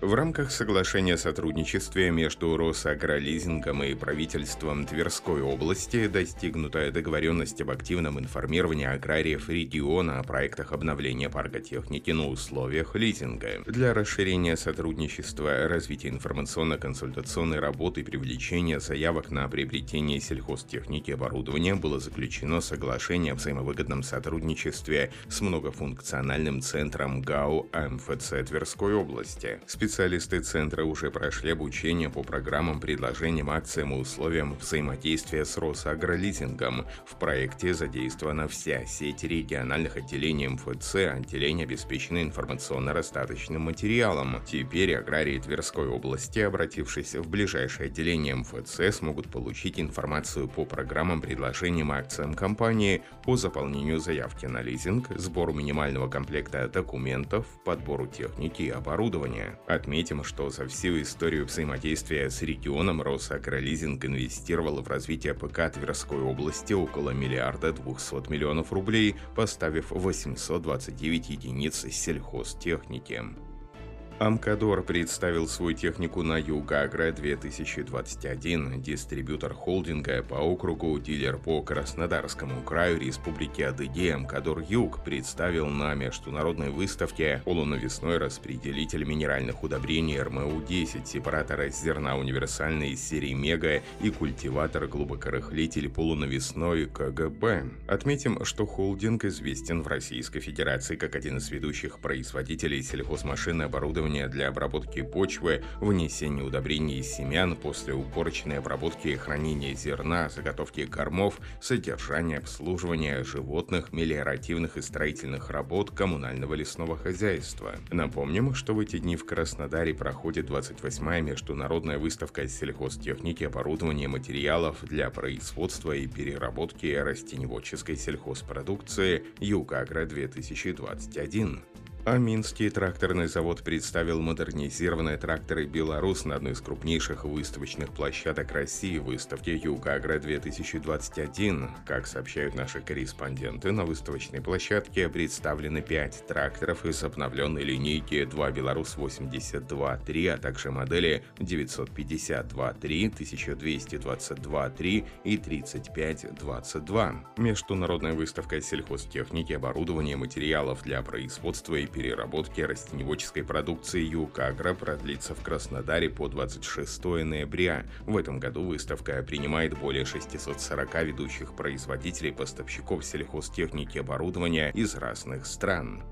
В рамках соглашения о сотрудничестве между Росагролизингом и правительством Тверской области достигнута договоренность об активном информировании аграриев региона о проектах обновления парка на условиях лизинга. Для расширения сотрудничества, развития информационно-консультационной работы и привлечения заявок на приобретение сельхозтехники и оборудования было заключено соглашение о взаимовыгодном сотрудничестве с многофункциональным центром ГАУ МФЦ Тверской области. Специалисты центра уже прошли обучение по программам, предложениям, акциям и условиям взаимодействия с Росагролизингом. В проекте задействована вся сеть региональных отделений МФЦ, отделения обеспечены информационно-достаточным материалом. Теперь аграрии Тверской области, обратившись в ближайшее отделение МФЦ, смогут получить информацию по программам, предложениям акциям компании, по заполнению заявки на лизинг, сбору минимального комплекта документов, подбору техники и оборудования. Отметим, что за всю историю взаимодействия с регионом Росагролизинг инвестировал в развитие ПК Тверской области около миллиарда 200 миллионов рублей, поставив 829 единиц сельхозтехники. Амкадор представил свою технику на Югагра-2021, дистрибьютор холдинга по округу, дилер по Краснодарскому краю Республики Адыгея Амкадор Юг представил на международной выставке полунавесной распределитель минеральных удобрений РМУ-10, сепаратор зерна универсальной из серии Мега и культиватор глубокорыхлитель полунавесной КГБ. Отметим, что холдинг известен в Российской Федерации как один из ведущих производителей сельхозмашин и оборудования оборудование для обработки почвы, внесения удобрений из семян после уборочной обработки и хранения зерна, заготовки кормов, содержания обслуживания животных, мелиоративных и строительных работ коммунального лесного хозяйства. Напомним, что в эти дни в Краснодаре проходит 28-я международная выставка сельхозтехники, оборудования материалов для производства и переработки растеневодческой сельхозпродукции «Югагра-2021». А Минский тракторный завод представил модернизированные тракторы «Беларус» на одной из крупнейших выставочных площадок России выставке «Югагра-2021». Как сообщают наши корреспонденты, на выставочной площадке представлены пять тракторов из обновленной линейки 2 «Беларус-82-3», а также модели 952-3, 1222-3 и 35-22. Международная выставка сельхозтехники, оборудования, материалов для производства и переработки растеневодческой продукции Юкагра продлится в Краснодаре по 26 ноября. В этом году выставка принимает более 640 ведущих производителей поставщиков сельхозтехники и оборудования из разных стран.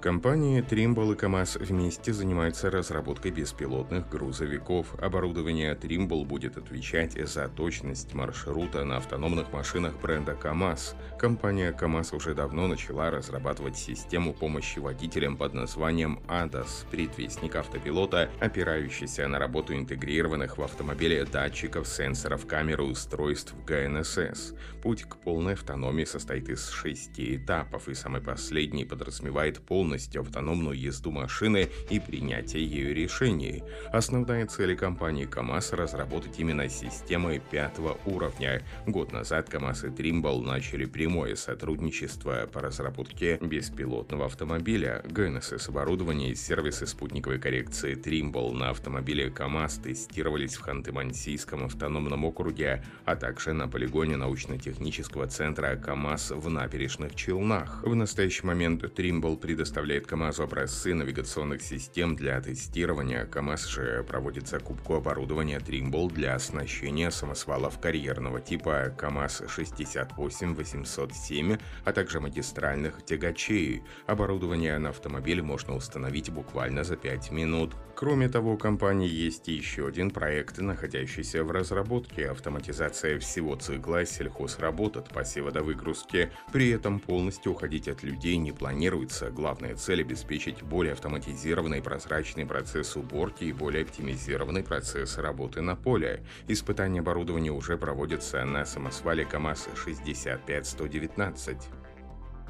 Компании Trimble и КАМАЗ вместе занимаются разработкой беспилотных грузовиков. Оборудование Trimble будет отвечать за точность маршрута на автономных машинах бренда КАМАЗ. Компания КАМАЗ уже давно начала разрабатывать систему помощи водителям под названием ADAS, предвестник автопилота, опирающийся на работу интегрированных в автомобиле датчиков, сенсоров, камер и устройств ГНСС. Путь к полной автономии состоит из шести этапов, и самый последний подразумевает полный полностью автономную езду машины и принятие ею решений. Основная цель компании КАМАЗ – разработать именно системы пятого уровня. Год назад КАМАЗ и Trimble начали прямое сотрудничество по разработке беспилотного автомобиля. ГНСС оборудование и сервисы спутниковой коррекции Trimble на автомобиле КАМАЗ тестировались в Ханты-Мансийском автономном округе, а также на полигоне научно-технического центра КАМАЗ в набережных Челнах. В настоящий момент Trimble предоставляет предоставляет КАМАЗу образцы навигационных систем для тестирования. КАМАЗ же проводит закупку оборудования Trimble для оснащения самосвалов карьерного типа КАМАЗ 68807, а также магистральных тягачей. Оборудование на автомобиль можно установить буквально за 5 минут. Кроме того, у компании есть еще один проект, находящийся в разработке – автоматизация всего цикла сельхозработ от посева до выгрузки. При этом полностью уходить от людей не планируется. Главное цель обеспечить более автоматизированный и прозрачный процесс уборки и более оптимизированный процесс работы на поле. Испытания оборудования уже проводятся на самосвале КАМАЗ 65119.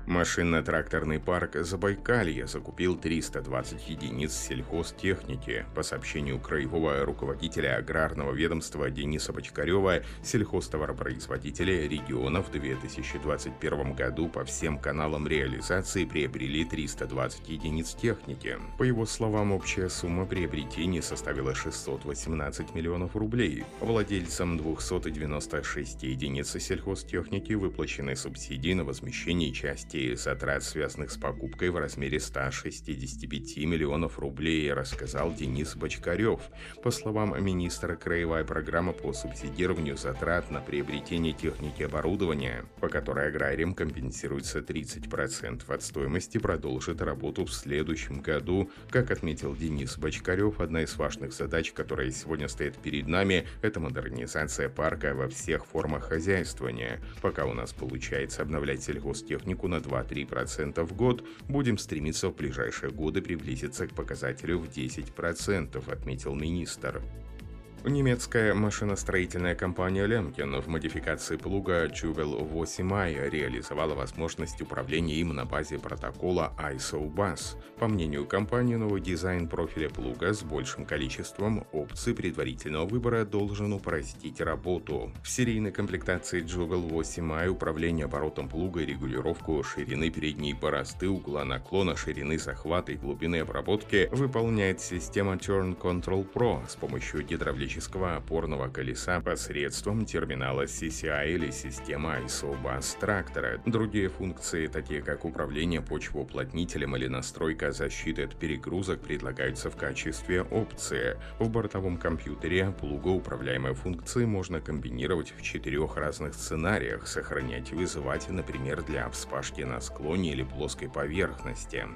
Машинно-тракторный парк Забайкалье закупил 320 единиц сельхозтехники. По сообщению краевого руководителя аграрного ведомства Дениса Бочкарева, сельхозтоваропроизводители региона в 2021 году по всем каналам реализации приобрели 320 единиц техники. По его словам, общая сумма приобретения составила 618 миллионов рублей. Владельцам 296 единиц сельхозтехники выплачены субсидии на возмещение части части затрат, связанных с покупкой в размере 165 миллионов рублей, рассказал Денис Бочкарев. По словам министра, краевая программа по субсидированию затрат на приобретение техники и оборудования, по которой аграриям компенсируется 30% от стоимости, продолжит работу в следующем году. Как отметил Денис Бочкарев, одна из важных задач, которая сегодня стоит перед нами, это модернизация парка во всех формах хозяйствования. Пока у нас получается обновлять сельхозтехнику на 2-3% в год, будем стремиться в ближайшие годы приблизиться к показателю в 10%, отметил министр. Немецкая машиностроительная компания Lemken в модификации плуга Juvel 8i реализовала возможность управления им на базе протокола ISO-BUS. По мнению компании, новый дизайн профиля плуга с большим количеством опций предварительного выбора должен упростить работу. В серийной комплектации Juvel 8i управление оборотом плуга и регулировку ширины передней борозды, угла наклона, ширины захвата и глубины обработки выполняет система Turn Control Pro с помощью гидравлического автоматического опорного колеса посредством терминала CCI или системы ISO Bus трактора. Другие функции, такие как управление почвоуплотнителем или настройка защиты от перегрузок, предлагаются в качестве опции. В бортовом компьютере плугоуправляемые функции можно комбинировать в четырех разных сценариях, сохранять и вызывать, например, для вспашки на склоне или плоской поверхности.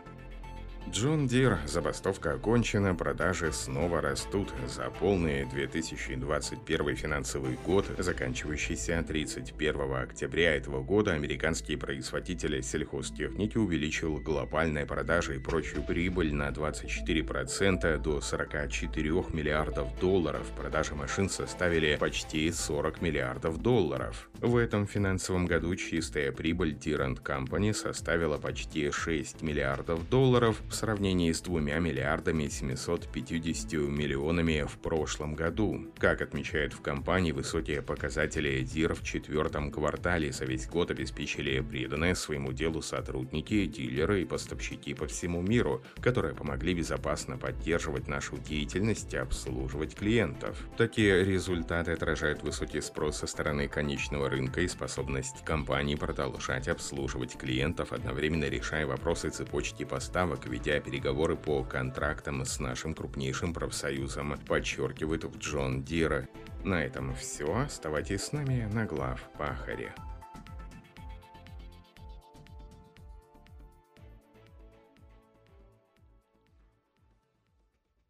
John Deere, забастовка окончена, продажи снова растут. За полный 2021 финансовый год, заканчивающийся 31 октября этого года, американский производитель сельхозтехники увеличил глобальные продажи и прочую прибыль на 24% до 44 миллиардов долларов. Продажи машин составили почти 40 миллиардов долларов. В этом финансовом году чистая прибыль Deere Company составила почти 6 миллиардов долларов, в сравнении с двумя миллиардами 750 миллионами в прошлом году. Как отмечают в компании, высокие показатели ДИР в четвертом квартале за весь год обеспечили преданные своему делу сотрудники, дилеры и поставщики по всему миру, которые помогли безопасно поддерживать нашу деятельность и обслуживать клиентов. Такие результаты отражают высокий спрос со стороны конечного рынка и способность компании продолжать обслуживать клиентов, одновременно решая вопросы цепочки поставок, ведь ведя переговоры по контрактам с нашим крупнейшим профсоюзом, подчеркивает Джон Дира. На этом все. Оставайтесь с нами на глав Пахаре.